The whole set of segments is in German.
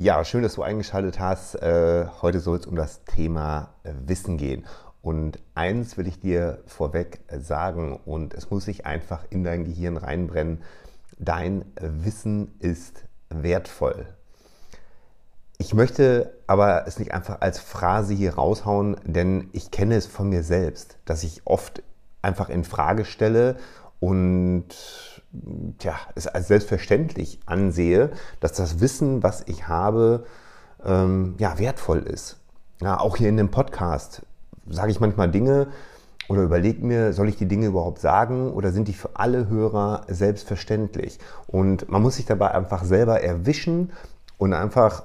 Ja, schön, dass du eingeschaltet hast. Äh, heute soll es um das Thema äh, Wissen gehen. Und eins will ich dir vorweg sagen, und es muss sich einfach in dein Gehirn reinbrennen, dein Wissen ist wertvoll. Ich möchte aber es nicht einfach als Phrase hier raushauen, denn ich kenne es von mir selbst, dass ich oft einfach in Frage stelle und tja, es als selbstverständlich ansehe, dass das Wissen, was ich habe, ähm, ja, wertvoll ist. Ja, auch hier in dem Podcast sage ich manchmal Dinge, oder überleg mir, soll ich die Dinge überhaupt sagen oder sind die für alle Hörer selbstverständlich? Und man muss sich dabei einfach selber erwischen und einfach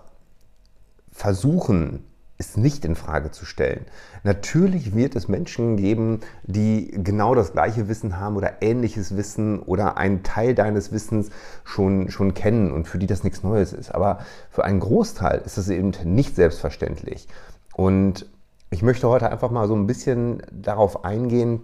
versuchen, es nicht in Frage zu stellen. Natürlich wird es Menschen geben, die genau das gleiche Wissen haben oder ähnliches Wissen oder einen Teil deines Wissens schon, schon kennen und für die das nichts Neues ist. Aber für einen Großteil ist das eben nicht selbstverständlich. Und ich möchte heute einfach mal so ein bisschen darauf eingehen,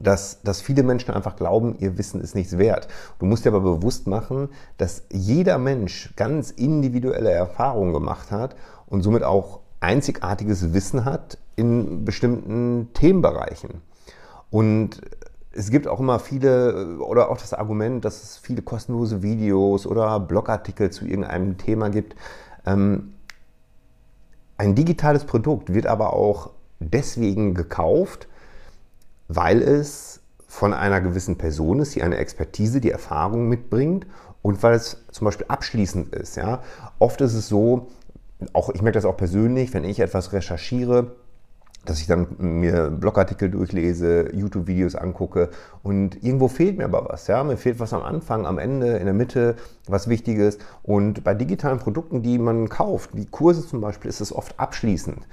dass, dass viele Menschen einfach glauben, ihr Wissen ist nichts wert. Du musst dir aber bewusst machen, dass jeder Mensch ganz individuelle Erfahrungen gemacht hat und somit auch einzigartiges Wissen hat in bestimmten Themenbereichen. Und es gibt auch immer viele, oder auch das Argument, dass es viele kostenlose Videos oder Blogartikel zu irgendeinem Thema gibt. Ähm, ein digitales Produkt wird aber auch deswegen gekauft, weil es von einer gewissen Person ist, die eine Expertise, die Erfahrung mitbringt und weil es zum Beispiel abschließend ist. Ja? Oft ist es so, auch ich merke das auch persönlich, wenn ich etwas recherchiere, dass ich dann mir Blogartikel durchlese, YouTube-Videos angucke und irgendwo fehlt mir aber was. Ja? Mir fehlt was am Anfang, am Ende, in der Mitte, was Wichtiges. Und bei digitalen Produkten, die man kauft, wie Kurse zum Beispiel, ist es oft abschließend.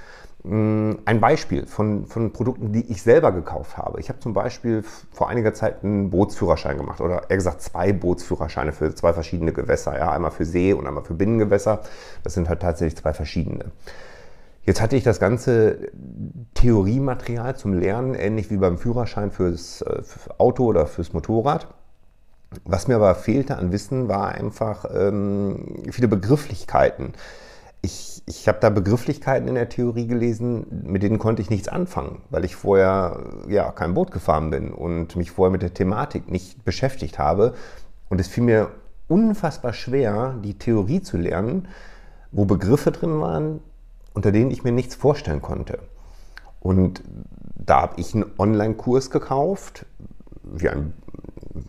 Mm, ein Beispiel von, von Produkten, die ich selber gekauft habe. Ich habe zum Beispiel vor einiger Zeit einen Bootsführerschein gemacht oder eher gesagt zwei Bootsführerscheine für zwei verschiedene Gewässer. Ja? Einmal für See und einmal für Binnengewässer. Das sind halt tatsächlich zwei verschiedene. Jetzt hatte ich das ganze Theoriematerial zum Lernen, ähnlich wie beim Führerschein fürs, äh, fürs Auto oder fürs Motorrad. Was mir aber fehlte an Wissen, war einfach ähm, viele Begrifflichkeiten. Ich, ich habe da Begrifflichkeiten in der Theorie gelesen, mit denen konnte ich nichts anfangen, weil ich vorher ja kein Boot gefahren bin und mich vorher mit der Thematik nicht beschäftigt habe. Und es fiel mir unfassbar schwer, die Theorie zu lernen, wo Begriffe drin waren, unter denen ich mir nichts vorstellen konnte. Und da habe ich einen Online-Kurs gekauft, wie ein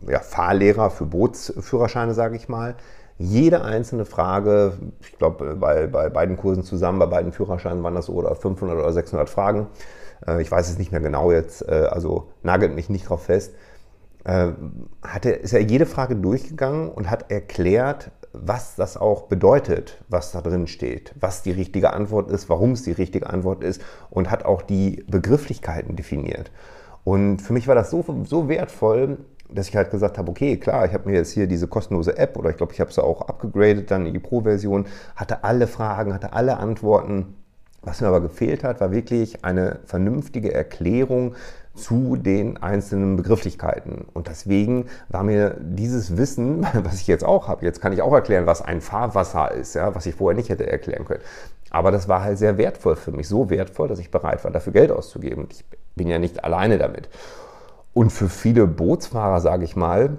ja, Fahrlehrer für Bootsführerscheine, sage ich mal. Jede einzelne Frage, ich glaube, bei, bei beiden Kursen zusammen, bei beiden Führerscheinen waren das so oder 500 oder 600 Fragen. Äh, ich weiß es nicht mehr genau jetzt, äh, also nagelt mich nicht drauf fest. Äh, hatte, ist er jede Frage durchgegangen und hat erklärt, was das auch bedeutet, was da drin steht, was die richtige Antwort ist, warum es die richtige Antwort ist und hat auch die Begrifflichkeiten definiert. Und für mich war das so, so wertvoll, dass ich halt gesagt habe, okay, klar, ich habe mir jetzt hier diese kostenlose App oder ich glaube, ich habe sie auch abgegradet dann in die Pro-Version, hatte alle Fragen, hatte alle Antworten. Was mir aber gefehlt hat, war wirklich eine vernünftige Erklärung zu den einzelnen Begrifflichkeiten. Und deswegen war mir dieses Wissen, was ich jetzt auch habe, jetzt kann ich auch erklären, was ein Fahrwasser ist, ja, was ich vorher nicht hätte erklären können. Aber das war halt sehr wertvoll für mich, so wertvoll, dass ich bereit war, dafür Geld auszugeben. Und ich bin ja nicht alleine damit. Und für viele Bootsfahrer, sage ich mal,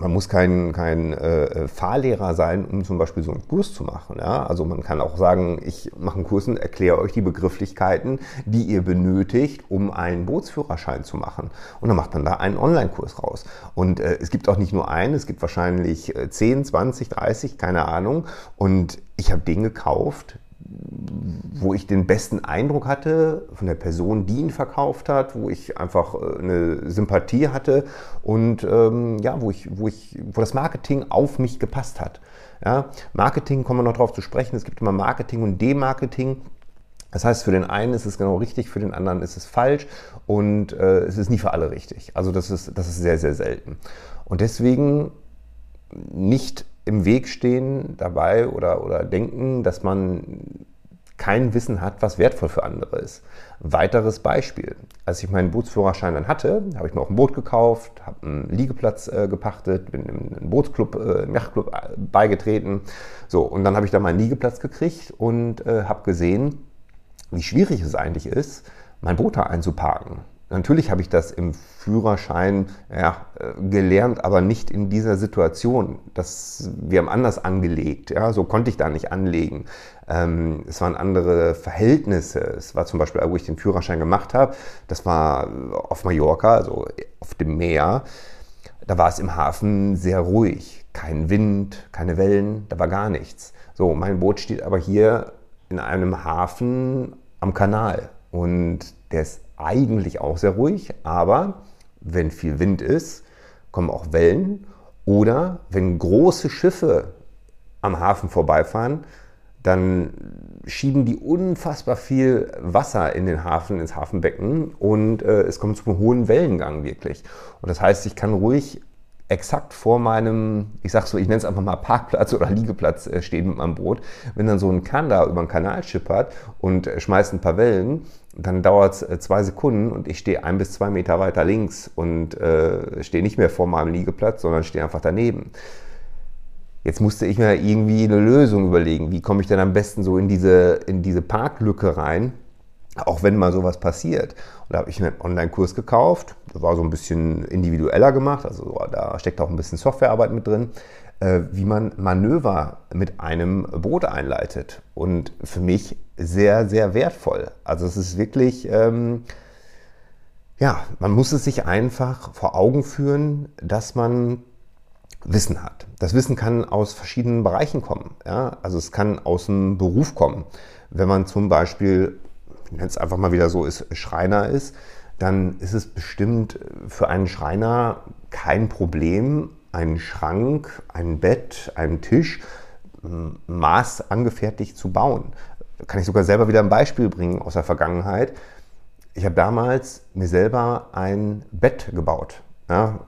man muss kein, kein äh, Fahrlehrer sein, um zum Beispiel so einen Kurs zu machen. Ja? Also man kann auch sagen, ich mache einen Kurs und erkläre euch die Begrifflichkeiten, die ihr benötigt, um einen Bootsführerschein zu machen. Und dann macht man da einen Online-Kurs raus. Und äh, es gibt auch nicht nur einen, es gibt wahrscheinlich 10, 20, 30, keine Ahnung. Und ich habe den gekauft, wo ich den besten Eindruck hatte von der Person, die ihn verkauft hat, wo ich einfach äh, eine Sympathie hatte und ähm, ja, wo, ich, wo, ich, wo das Marketing auf mich gepasst hat. Ja, Marketing kommen wir noch darauf zu sprechen. Es gibt immer Marketing und Demarketing. Das heißt, für den einen ist es genau richtig, für den anderen ist es falsch und äh, es ist nie für alle richtig. Also das ist, das ist sehr, sehr selten. Und deswegen nicht im Weg stehen dabei oder, oder denken, dass man kein Wissen hat, was wertvoll für andere ist. Weiteres Beispiel. Als ich meinen Bootsführerschein dann hatte, habe ich mir auch ein Boot gekauft, habe einen Liegeplatz äh, gepachtet, bin in einen Bootsclub, äh, Yachtclub äh, beigetreten. So, und dann habe ich da meinen Liegeplatz gekriegt und äh, habe gesehen, wie schwierig es eigentlich ist, mein Boot da einzuparken. Natürlich habe ich das im Führerschein ja, äh, gelernt, aber nicht in dieser Situation. Das, wir haben anders angelegt. Ja, so konnte ich da nicht anlegen. Ähm, es waren andere Verhältnisse. Es war zum Beispiel, wo ich den Führerschein gemacht habe, das war auf Mallorca, also auf dem Meer. Da war es im Hafen sehr ruhig. Kein Wind, keine Wellen, da war gar nichts. So, mein Boot steht aber hier in einem Hafen am Kanal. Und der ist eigentlich auch sehr ruhig, aber wenn viel Wind ist, kommen auch Wellen. Oder wenn große Schiffe am Hafen vorbeifahren, dann schieben die unfassbar viel Wasser in den Hafen, ins Hafenbecken und äh, es kommt zum hohen Wellengang wirklich. Und das heißt, ich kann ruhig exakt vor meinem, ich sag so, ich nenne es einfach mal Parkplatz oder Liegeplatz äh, stehen mit meinem Boot. Wenn dann so ein Kahn da über den Kanal schippert und äh, schmeißt ein paar Wellen, dann dauert es äh, zwei Sekunden und ich stehe ein bis zwei Meter weiter links und äh, stehe nicht mehr vor meinem Liegeplatz, sondern stehe einfach daneben. Jetzt musste ich mir irgendwie eine Lösung überlegen. Wie komme ich denn am besten so in diese, in diese Parklücke rein? Auch wenn mal sowas passiert. Und da habe ich einen Online-Kurs gekauft, das war so ein bisschen individueller gemacht, also da steckt auch ein bisschen Softwarearbeit mit drin, äh, wie man Manöver mit einem Boot einleitet. Und für mich sehr, sehr wertvoll. Also es ist wirklich, ähm, ja, man muss es sich einfach vor Augen führen, dass man Wissen hat. Das Wissen kann aus verschiedenen Bereichen kommen. Ja? Also es kann aus dem Beruf kommen. Wenn man zum Beispiel nenne es einfach mal wieder so, ist, Schreiner ist, dann ist es bestimmt für einen Schreiner kein Problem, einen Schrank, ein Bett, einen Tisch maß angefertigt zu bauen. Kann ich sogar selber wieder ein Beispiel bringen aus der Vergangenheit. Ich habe damals mir selber ein Bett gebaut. Ja,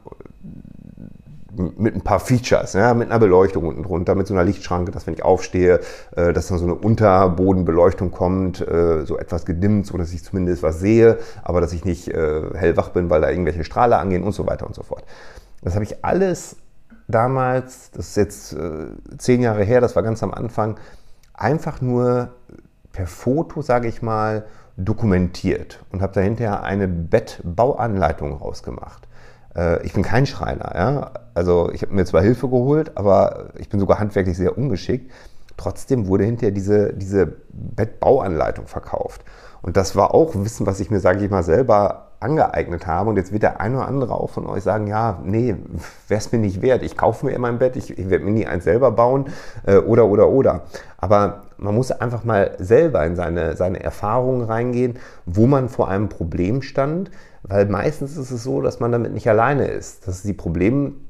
mit ein paar Features, ja, mit einer Beleuchtung unten drunter, mit so einer Lichtschranke, dass wenn ich aufstehe, äh, dass dann so eine Unterbodenbeleuchtung kommt, äh, so etwas gedimmt, so dass ich zumindest was sehe, aber dass ich nicht äh, hellwach bin, weil da irgendwelche Strahle angehen und so weiter und so fort. Das habe ich alles damals, das ist jetzt äh, zehn Jahre her, das war ganz am Anfang, einfach nur per Foto, sage ich mal, dokumentiert und habe dahinter eine Bettbauanleitung rausgemacht. Äh, ich bin kein Schreiner, ja. Also ich habe mir zwar Hilfe geholt, aber ich bin sogar handwerklich sehr ungeschickt. Trotzdem wurde hinterher diese, diese Bettbauanleitung verkauft. Und das war auch Wissen, was ich mir, sage ich mal, selber angeeignet habe. Und jetzt wird der eine oder andere auch von euch sagen, ja, nee, wäre es mir nicht wert. Ich kaufe mir immer ein Bett, ich, ich werde mir nie eins selber bauen äh, oder, oder, oder. Aber man muss einfach mal selber in seine, seine Erfahrungen reingehen, wo man vor einem Problem stand, weil meistens ist es so, dass man damit nicht alleine ist. Das ist die Problem,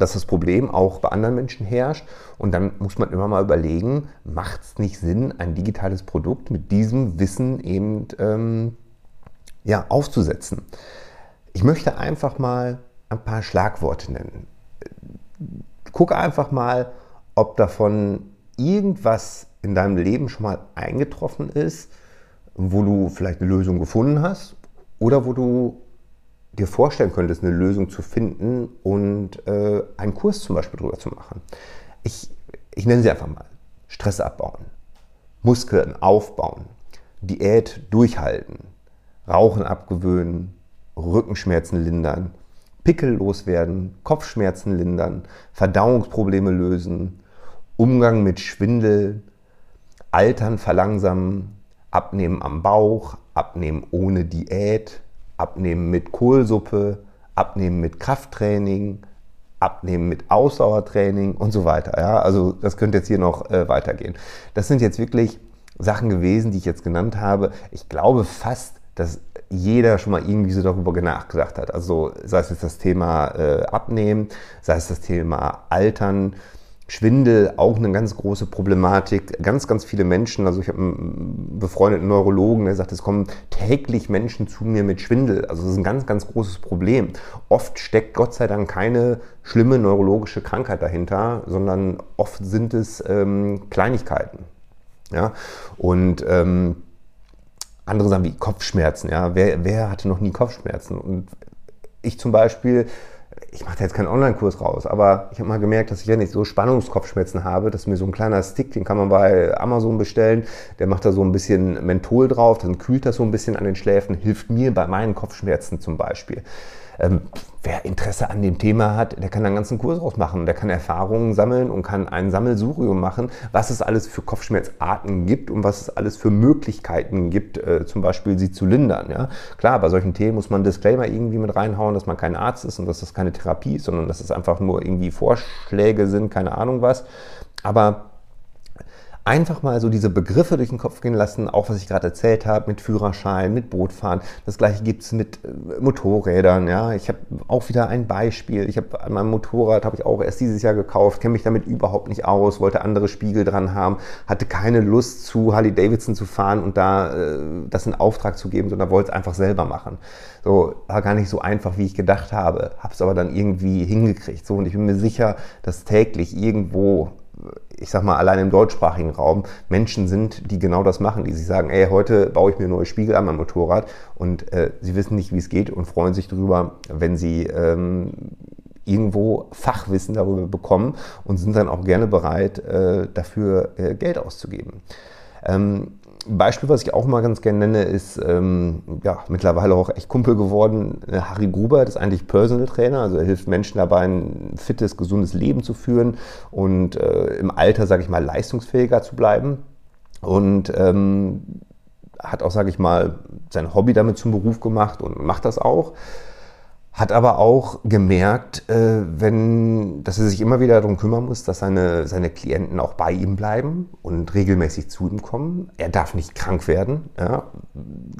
dass das Problem auch bei anderen Menschen herrscht. Und dann muss man immer mal überlegen, macht es nicht Sinn, ein digitales Produkt mit diesem Wissen eben ähm, ja, aufzusetzen? Ich möchte einfach mal ein paar Schlagworte nennen. Gucke einfach mal, ob davon irgendwas in deinem Leben schon mal eingetroffen ist, wo du vielleicht eine Lösung gefunden hast oder wo du dir vorstellen könntest, eine Lösung zu finden und äh, einen Kurs zum Beispiel drüber zu machen. Ich, ich nenne sie einfach mal. Stress abbauen, Muskeln aufbauen, Diät durchhalten, Rauchen abgewöhnen, Rückenschmerzen lindern, Pickel loswerden, Kopfschmerzen lindern, Verdauungsprobleme lösen, Umgang mit Schwindel, Altern verlangsamen, Abnehmen am Bauch, Abnehmen ohne Diät, Abnehmen mit Kohlsuppe, Abnehmen mit Krafttraining, Abnehmen mit Ausdauertraining und so weiter. Ja, also das könnte jetzt hier noch äh, weitergehen. Das sind jetzt wirklich Sachen gewesen, die ich jetzt genannt habe. Ich glaube fast, dass jeder schon mal irgendwie so darüber nachgedacht hat. Also sei es jetzt das Thema äh, Abnehmen, sei es das Thema Altern, Schwindel auch eine ganz große Problematik. Ganz, ganz viele Menschen, also ich habe einen befreundeten Neurologen, der sagt, es kommen täglich Menschen zu mir mit Schwindel. Also das ist ein ganz, ganz großes Problem. Oft steckt Gott sei Dank keine schlimme neurologische Krankheit dahinter, sondern oft sind es ähm, Kleinigkeiten. Ja? Und ähm, andere sagen wie Kopfschmerzen. Ja? Wer, wer hatte noch nie Kopfschmerzen? Und ich zum Beispiel ich mache da jetzt keinen Online-Kurs raus, aber ich habe mal gemerkt, dass ich, wenn ich so Spannungskopfschmerzen habe, dass mir so ein kleiner Stick, den kann man bei Amazon bestellen, der macht da so ein bisschen Menthol drauf, dann kühlt das so ein bisschen an den Schläfen, hilft mir bei meinen Kopfschmerzen zum Beispiel. Ähm, wer Interesse an dem Thema hat, der kann einen ganzen Kurs rausmachen. Der kann Erfahrungen sammeln und kann ein Sammelsurium machen, was es alles für Kopfschmerzarten gibt und was es alles für Möglichkeiten gibt, äh, zum Beispiel sie zu lindern. Ja? Klar, bei solchen Themen muss man Disclaimer irgendwie mit reinhauen, dass man kein Arzt ist und dass das keine Therapie ist, sondern dass es einfach nur irgendwie Vorschläge sind, keine Ahnung was. Aber einfach mal so diese Begriffe durch den Kopf gehen lassen, auch was ich gerade erzählt habe, mit Führerschein, mit Bootfahren. Das gleiche gibt es mit äh, Motorrädern. Ja, ich habe auch wieder ein Beispiel. Ich habe an meinem Motorrad habe ich auch erst dieses Jahr gekauft, kenne mich damit überhaupt nicht aus, wollte andere Spiegel dran haben, hatte keine Lust zu Harley Davidson zu fahren und da äh, das in Auftrag zu geben, sondern wollte es einfach selber machen. So war gar nicht so einfach, wie ich gedacht habe, habe es aber dann irgendwie hingekriegt. So und ich bin mir sicher, dass täglich irgendwo ich sag mal, allein im deutschsprachigen Raum Menschen sind, die genau das machen, die sich sagen, ey, heute baue ich mir neue Spiegel an meinem Motorrad und äh, sie wissen nicht, wie es geht und freuen sich darüber, wenn sie ähm, irgendwo Fachwissen darüber bekommen und sind dann auch gerne bereit, äh, dafür äh, Geld auszugeben. Ähm, Beispiel, was ich auch mal ganz gerne nenne, ist ähm, ja, mittlerweile auch echt Kumpel geworden. Äh, Harry Gruber, ist eigentlich Personal Trainer, also er hilft Menschen dabei, ein fittes, gesundes Leben zu führen und äh, im Alter, sage ich mal, leistungsfähiger zu bleiben. Und ähm, hat auch, sage ich mal, sein Hobby damit zum Beruf gemacht und macht das auch hat aber auch gemerkt, äh, wenn, dass er sich immer wieder darum kümmern muss, dass seine, seine Klienten auch bei ihm bleiben und regelmäßig zu ihm kommen. Er darf nicht krank werden. Ja?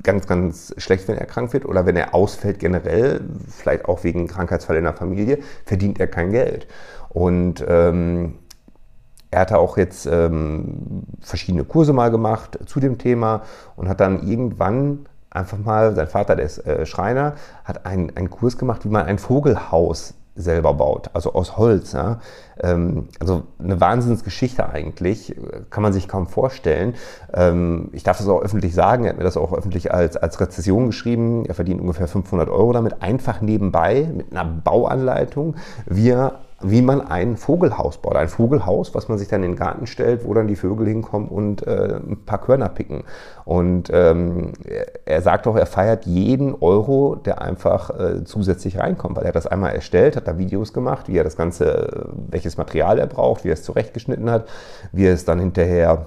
Ganz, ganz schlecht, wenn er krank wird. Oder wenn er ausfällt generell, vielleicht auch wegen Krankheitsfall in der Familie, verdient er kein Geld. Und ähm, er hatte auch jetzt ähm, verschiedene Kurse mal gemacht zu dem Thema und hat dann irgendwann einfach mal, sein Vater, der ist äh, Schreiner, hat einen, einen Kurs gemacht, wie man ein Vogelhaus selber baut, also aus Holz. Ja? Ähm, also eine Wahnsinnsgeschichte eigentlich, kann man sich kaum vorstellen. Ähm, ich darf das auch öffentlich sagen, er hat mir das auch öffentlich als, als Rezession geschrieben. Er verdient ungefähr 500 Euro damit, einfach nebenbei mit einer Bauanleitung, wie er wie man ein Vogelhaus baut. Ein Vogelhaus, was man sich dann in den Garten stellt, wo dann die Vögel hinkommen und äh, ein paar Körner picken. Und ähm, er sagt auch, er feiert jeden Euro, der einfach äh, zusätzlich reinkommt, weil er das einmal erstellt, hat da Videos gemacht, wie er das Ganze, welches Material er braucht, wie er es zurechtgeschnitten hat, wie er es dann hinterher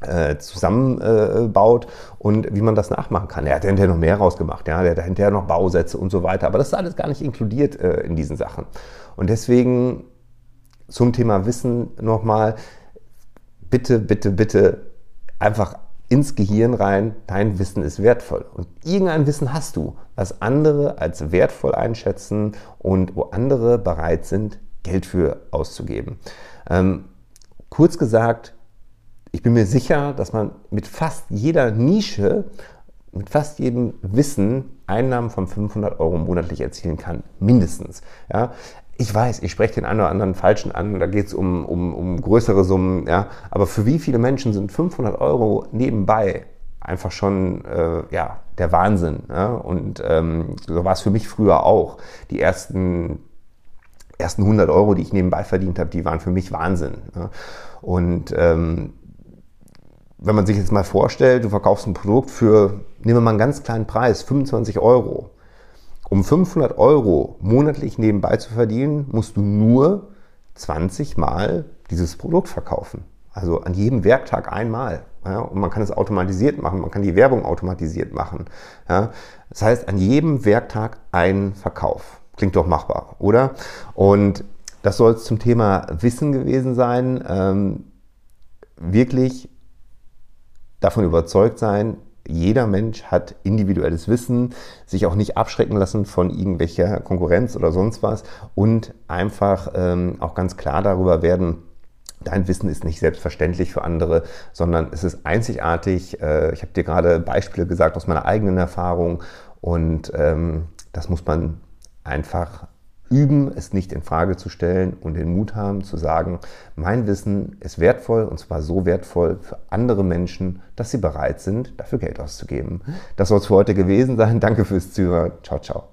äh, zusammenbaut und wie man das nachmachen kann. Er hat hinterher noch mehr rausgemacht, ja, der hat hinterher noch Bausätze und so weiter, aber das ist alles gar nicht inkludiert äh, in diesen Sachen. Und deswegen zum Thema Wissen nochmal, bitte, bitte, bitte einfach ins Gehirn rein, dein Wissen ist wertvoll. Und irgendein Wissen hast du, was andere als wertvoll einschätzen und wo andere bereit sind, Geld für auszugeben. Ähm, kurz gesagt, ich bin mir sicher, dass man mit fast jeder Nische, mit fast jedem Wissen Einnahmen von 500 Euro monatlich erzielen kann. Mindestens. Ja. Ich weiß, ich spreche den einen oder anderen Falschen an, da geht es um, um, um größere Summen, ja. Aber für wie viele Menschen sind 500 Euro nebenbei einfach schon äh, ja, der Wahnsinn. Ja? Und ähm, so war es für mich früher auch. Die ersten, ersten 100 Euro, die ich nebenbei verdient habe, die waren für mich Wahnsinn. Und ähm, wenn man sich jetzt mal vorstellt, du verkaufst ein Produkt für, nehmen wir mal einen ganz kleinen Preis, 25 Euro. Um 500 Euro monatlich nebenbei zu verdienen, musst du nur 20 Mal dieses Produkt verkaufen. Also an jedem Werktag einmal. Ja, und man kann es automatisiert machen, man kann die Werbung automatisiert machen. Ja, das heißt, an jedem Werktag ein Verkauf. Klingt doch machbar, oder? Und das soll es zum Thema Wissen gewesen sein. Ähm, wirklich davon überzeugt sein, jeder Mensch hat individuelles Wissen, sich auch nicht abschrecken lassen von irgendwelcher Konkurrenz oder sonst was und einfach ähm, auch ganz klar darüber werden, Dein Wissen ist nicht selbstverständlich für andere, sondern es ist einzigartig. Äh, ich habe dir gerade Beispiele gesagt aus meiner eigenen Erfahrung und ähm, das muss man einfach üben, es nicht in Frage zu stellen und den Mut haben zu sagen, mein Wissen ist wertvoll und zwar so wertvoll für andere Menschen, dass sie bereit sind, dafür Geld auszugeben. Das soll es für heute gewesen sein. Danke fürs Zuhören. Ciao, ciao.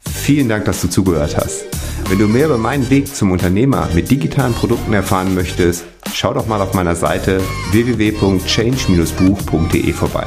Vielen Dank, dass du zugehört hast. Wenn du mehr über meinen Weg zum Unternehmer mit digitalen Produkten erfahren möchtest, schau doch mal auf meiner Seite www.change-buch.de vorbei.